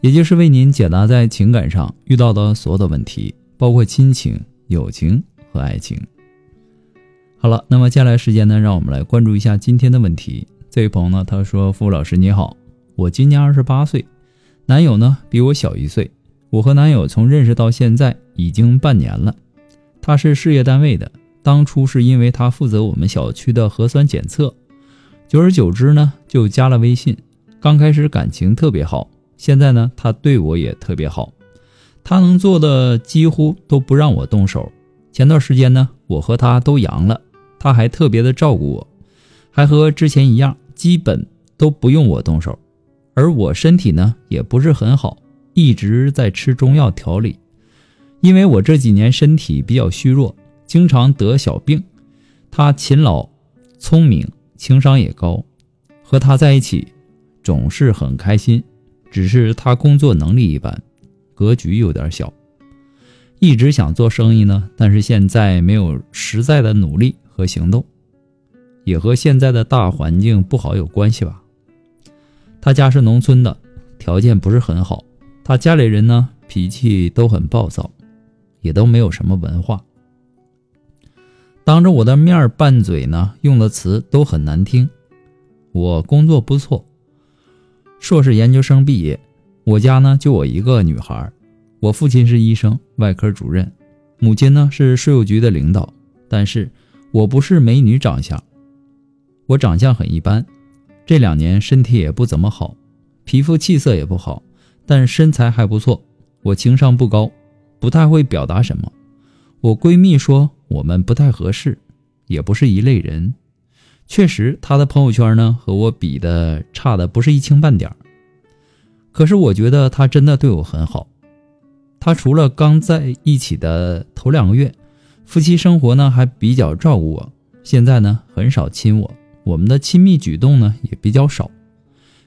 也就是为您解答在情感上遇到的所有的问题，包括亲情、友情和爱情。好了，那么接下来时间呢，让我们来关注一下今天的问题。这位朋友呢，他说：“付老师你好，我今年二十八岁，男友呢比我小一岁。我和男友从认识到现在已经半年了。他是事业单位的，当初是因为他负责我们小区的核酸检测，久而久之呢，就加了微信。刚开始感情特别好。”现在呢，他对我也特别好，他能做的几乎都不让我动手。前段时间呢，我和他都阳了，他还特别的照顾我，还和之前一样，基本都不用我动手。而我身体呢也不是很好，一直在吃中药调理，因为我这几年身体比较虚弱，经常得小病。他勤劳、聪明，情商也高，和他在一起总是很开心。只是他工作能力一般，格局有点小，一直想做生意呢，但是现在没有实在的努力和行动，也和现在的大环境不好有关系吧。他家是农村的，条件不是很好，他家里人呢脾气都很暴躁，也都没有什么文化，当着我的面拌嘴呢，用的词都很难听。我工作不错。硕士研究生毕业，我家呢就我一个女孩，我父亲是医生，外科主任，母亲呢是税务局的领导。但是我不是美女长相，我长相很一般，这两年身体也不怎么好，皮肤气色也不好，但身材还不错。我情商不高，不太会表达什么。我闺蜜说我们不太合适，也不是一类人。确实，他的朋友圈呢和我比的差的不是一星半点可是我觉得他真的对我很好。他除了刚在一起的头两个月，夫妻生活呢还比较照顾我。现在呢很少亲我，我们的亲密举动呢也比较少，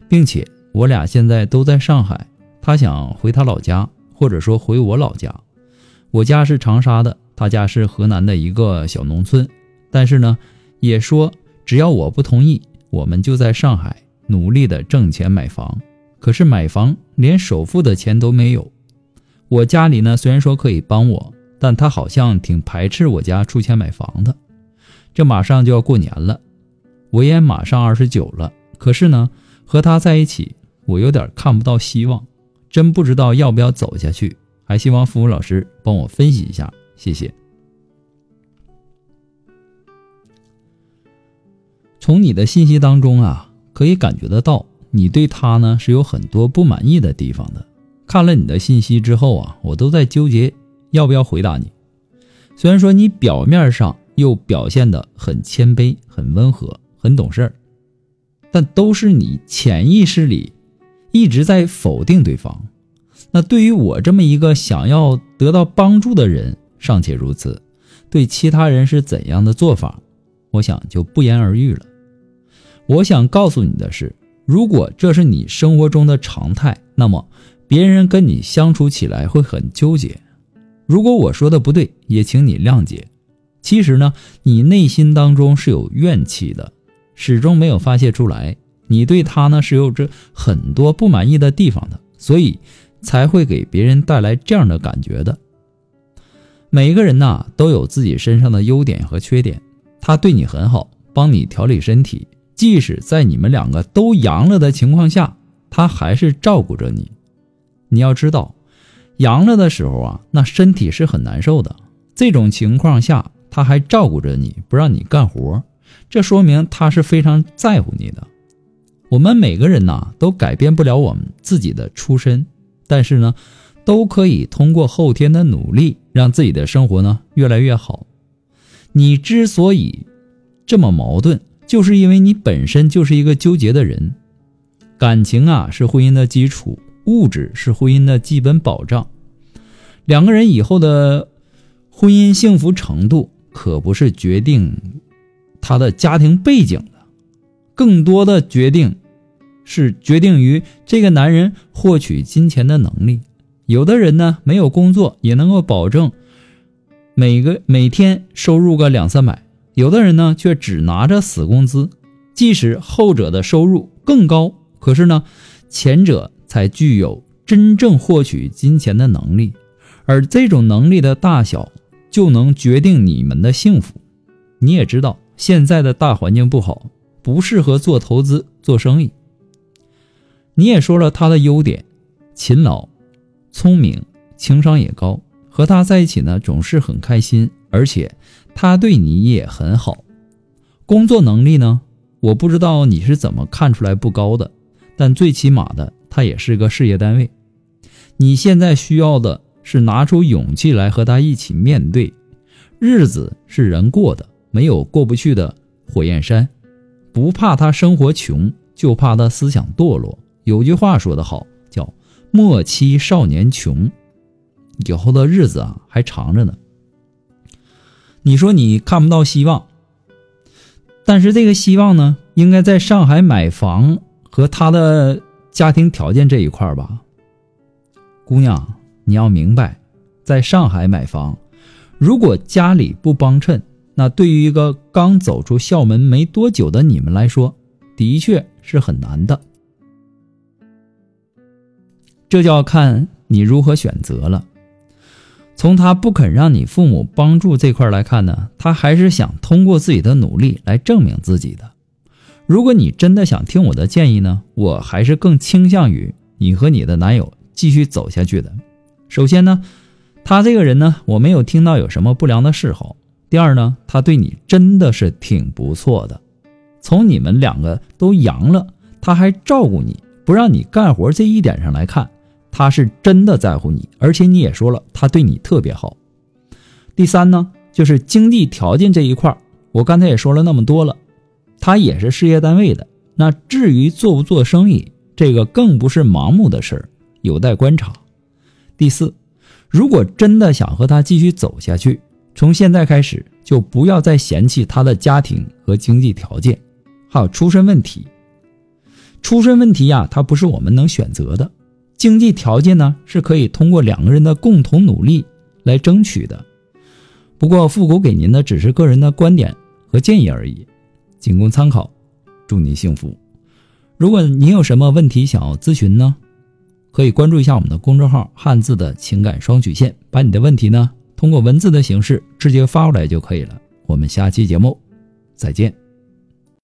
并且我俩现在都在上海。他想回他老家，或者说回我老家。我家是长沙的，他家是河南的一个小农村。但是呢，也说。只要我不同意，我们就在上海努力的挣钱买房。可是买房连首付的钱都没有。我家里呢，虽然说可以帮我，但他好像挺排斥我家出钱买房的。这马上就要过年了，我也马上二十九了。可是呢，和他在一起，我有点看不到希望，真不知道要不要走下去。还希望父母老师帮我分析一下，谢谢。从你的信息当中啊，可以感觉得到，你对他呢是有很多不满意的地方的。看了你的信息之后啊，我都在纠结要不要回答你。虽然说你表面上又表现得很谦卑、很温和、很懂事儿，但都是你潜意识里一直在否定对方。那对于我这么一个想要得到帮助的人尚且如此，对其他人是怎样的做法，我想就不言而喻了。我想告诉你的是，如果这是你生活中的常态，那么别人跟你相处起来会很纠结。如果我说的不对，也请你谅解。其实呢，你内心当中是有怨气的，始终没有发泄出来。你对他呢是有着很多不满意的地方的，所以才会给别人带来这样的感觉的。每个人呐都有自己身上的优点和缺点，他对你很好，帮你调理身体。即使在你们两个都阳了的情况下，他还是照顾着你。你要知道，阳了的时候啊，那身体是很难受的。这种情况下，他还照顾着你，不让你干活，这说明他是非常在乎你的。我们每个人呐，都改变不了我们自己的出身，但是呢，都可以通过后天的努力，让自己的生活呢越来越好。你之所以这么矛盾。就是因为你本身就是一个纠结的人，感情啊是婚姻的基础，物质是婚姻的基本保障。两个人以后的婚姻幸福程度，可不是决定他的家庭背景的，更多的决定是决定于这个男人获取金钱的能力。有的人呢，没有工作也能够保证每个每天收入个两三百；有的人呢，却只拿着死工资。即使后者的收入更高，可是呢，前者才具有真正获取金钱的能力。而这种能力的大小，就能决定你们的幸福。你也知道，现在的大环境不好，不适合做投资、做生意。你也说了他的优点：勤劳、聪明、情商也高。和他在一起呢，总是很开心，而且他对你也很好。工作能力呢，我不知道你是怎么看出来不高的，但最起码的，他也是个事业单位。你现在需要的。是拿出勇气来和他一起面对，日子是人过的，没有过不去的火焰山。不怕他生活穷，就怕他思想堕落。有句话说得好，叫“莫欺少年穷”。以后的日子啊，还长着呢。你说你看不到希望，但是这个希望呢，应该在上海买房和他的家庭条件这一块吧，姑娘。你要明白，在上海买房，如果家里不帮衬，那对于一个刚走出校门没多久的你们来说，的确是很难的。这就要看你如何选择了。从他不肯让你父母帮助这块来看呢，他还是想通过自己的努力来证明自己的。如果你真的想听我的建议呢，我还是更倾向于你和你的男友继续走下去的。首先呢，他这个人呢，我没有听到有什么不良的嗜好。第二呢，他对你真的是挺不错的。从你们两个都阳了，他还照顾你不让你干活这一点上来看，他是真的在乎你，而且你也说了，他对你特别好。第三呢，就是经济条件这一块我刚才也说了那么多了，他也是事业单位的。那至于做不做生意，这个更不是盲目的事儿，有待观察。第四，如果真的想和他继续走下去，从现在开始就不要再嫌弃他的家庭和经济条件，还有出身问题。出身问题呀，它不是我们能选择的；经济条件呢，是可以通过两个人的共同努力来争取的。不过，复古给您的只是个人的观点和建议而已，仅供参考。祝您幸福。如果您有什么问题想要咨询呢？可以关注一下我们的公众号“汉字的情感双曲线”，把你的问题呢通过文字的形式直接发过来就可以了。我们下期节目再见。